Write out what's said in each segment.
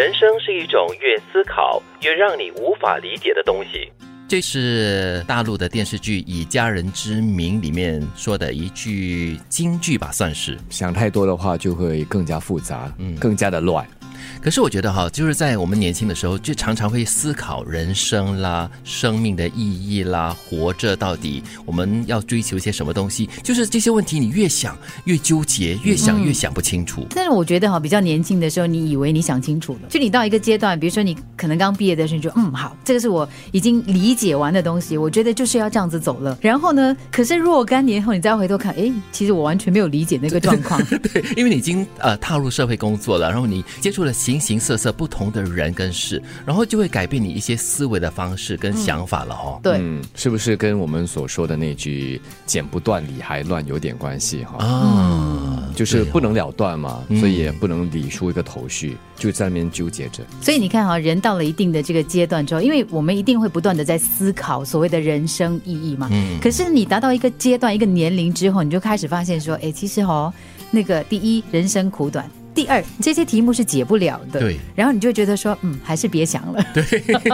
人生是一种越思考越让你无法理解的东西。这是大陆的电视剧《以家人之名》里面说的一句金句吧，算是。想太多的话，就会更加复杂，嗯，更加的乱。可是我觉得哈，就是在我们年轻的时候，就常常会思考人生啦、生命的意义啦、活着到底我们要追求些什么东西。就是这些问题，你越想越纠结，越想越想不清楚。但是我觉得哈，比较年轻的时候，你以为你想清楚了，就你到一个阶段，比如说你可能刚毕业的时候，你就嗯好，这个是我已经理解完的东西，我觉得就是要这样子走了。然后呢，可是若干年后，你再回头看，哎，其实我完全没有理解那个状况。对，因为你已经呃踏入社会工作了，然后你接触了。形形色色不同的人跟事，然后就会改变你一些思维的方式跟想法了哦。对，是不是跟我们所说的那句“剪不断理还乱”有点关系哈？啊，就是不能了断嘛，所以也不能理出一个头绪，就在那边纠结着。所以你看哈，人到了一定的这个阶段之后，因为我们一定会不断的在思考所谓的人生意义嘛。嗯。可是你达到一个阶段、一个年龄之后，你就开始发现说，哎，其实哈，那个第一，人生苦短。第二，这些题目是解不了的。对，然后你就觉得说，嗯，还是别想了。对，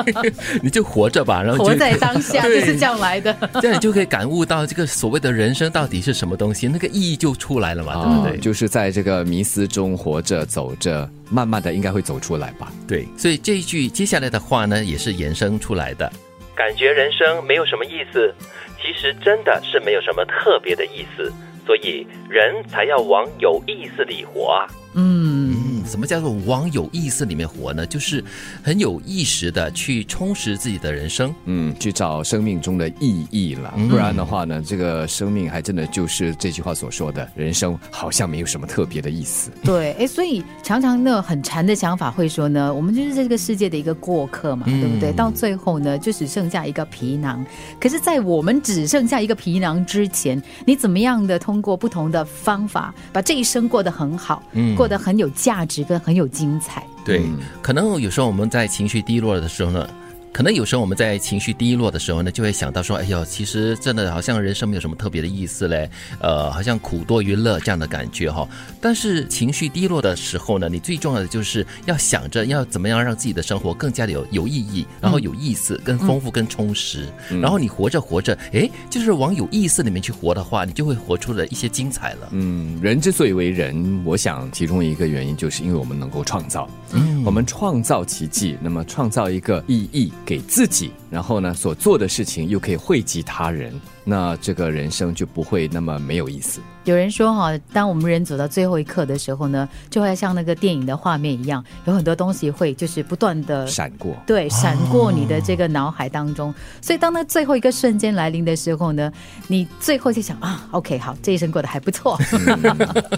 你就活着吧，然后活在当下 就是这样来的。这样你就可以感悟到这个所谓的人生到底是什么东西，那个意义就出来了嘛，对不对？就是在这个迷思中活着、走着，慢慢的应该会走出来吧。对，所以这一句接下来的话呢，也是延伸出来的。感觉人生没有什么意思，其实真的是没有什么特别的意思，所以人才要往有意思里活啊。嗯，什么叫做往有意思里面活呢？就是很有意识的去充实自己的人生，嗯，去找生命中的意义了。不然的话呢，这个生命还真的就是这句话所说的，人生好像没有什么特别的意思。对，哎，所以常常那很馋的想法会说呢，我们就是这个世界的一个过客嘛，对不对？到最后呢，就只剩下一个皮囊。可是，在我们只剩下一个皮囊之前，你怎么样的通过不同的方法，把这一生过得很好？嗯。过得很有价值，跟很有精彩。对，可能有时候我们在情绪低落的时候呢。可能有时候我们在情绪低落的时候呢，就会想到说：“哎呦，其实真的好像人生没有什么特别的意思嘞，呃，好像苦多于乐这样的感觉哈。”但是情绪低落的时候呢，你最重要的就是要想着要怎么样让自己的生活更加的有有意义，然后有意思、更丰富、更充实。然后你活着活着，哎，就是往有意思里面去活的话，你就会活出了一些精彩了。嗯，人之所以为人，我想其中一个原因就是因为我们能够创造，嗯，我们创造奇迹，那么创造一个意义。给自己，然后呢，所做的事情又可以惠及他人。那这个人生就不会那么没有意思。有人说哈，当我们人走到最后一刻的时候呢，就会像那个电影的画面一样，有很多东西会就是不断的闪过，对，闪过你的这个脑海当中。所以当那最后一个瞬间来临的时候呢，你最后就想啊，OK，好，这一生过得还不错。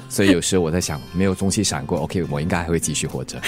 所以有时候我在想，没有东西闪过，OK，我应该还会继续活着。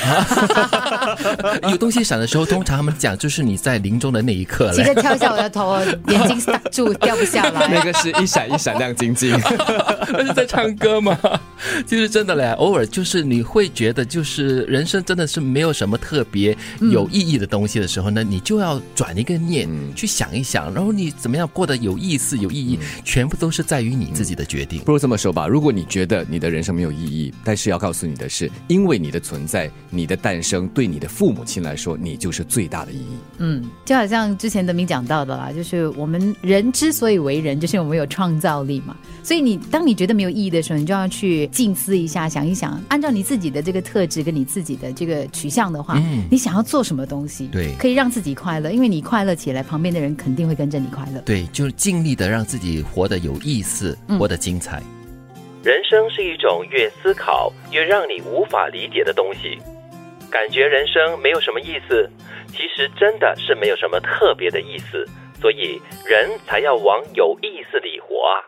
有东西闪的时候，通常他们讲就是你在临终的那一刻，急着跳下我的头，眼睛挡住，掉不下来。那个是一闪一闪亮晶晶。那是在唱歌吗？其实真的嘞，偶尔就是你会觉得，就是人生真的是没有什么特别有意义的东西的时候呢，你就要转一个念去想一想，然后你怎么样过得有意思、有意义，全部都是在于你自己的决定。不如这么说吧，如果你觉得你的人生没有意义，但是要告诉你的是，因为你的存在、你的诞生，对你的父母亲来说，你就是最大的意义。嗯，就好像之前德明讲到的啦，就是我们人之所以为人，就是我们有创造力嘛。所以你当你觉得没有意义的时候，你就要去静思一下，想一想，按照你自己的这个特质跟你自己的这个取向的话，嗯你想要做什么东西，对，可以让自己快乐，因为你快乐起来，旁边的人肯定会跟着你快乐。对，就是尽力的让自己活得有意思，活得精彩。人生是一种越思考越让你无法理解的东西，感觉人生没有什么意思，其实真的是没有什么特别的意思。所以，人才要往有意思里活啊。